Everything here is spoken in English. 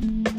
Bye.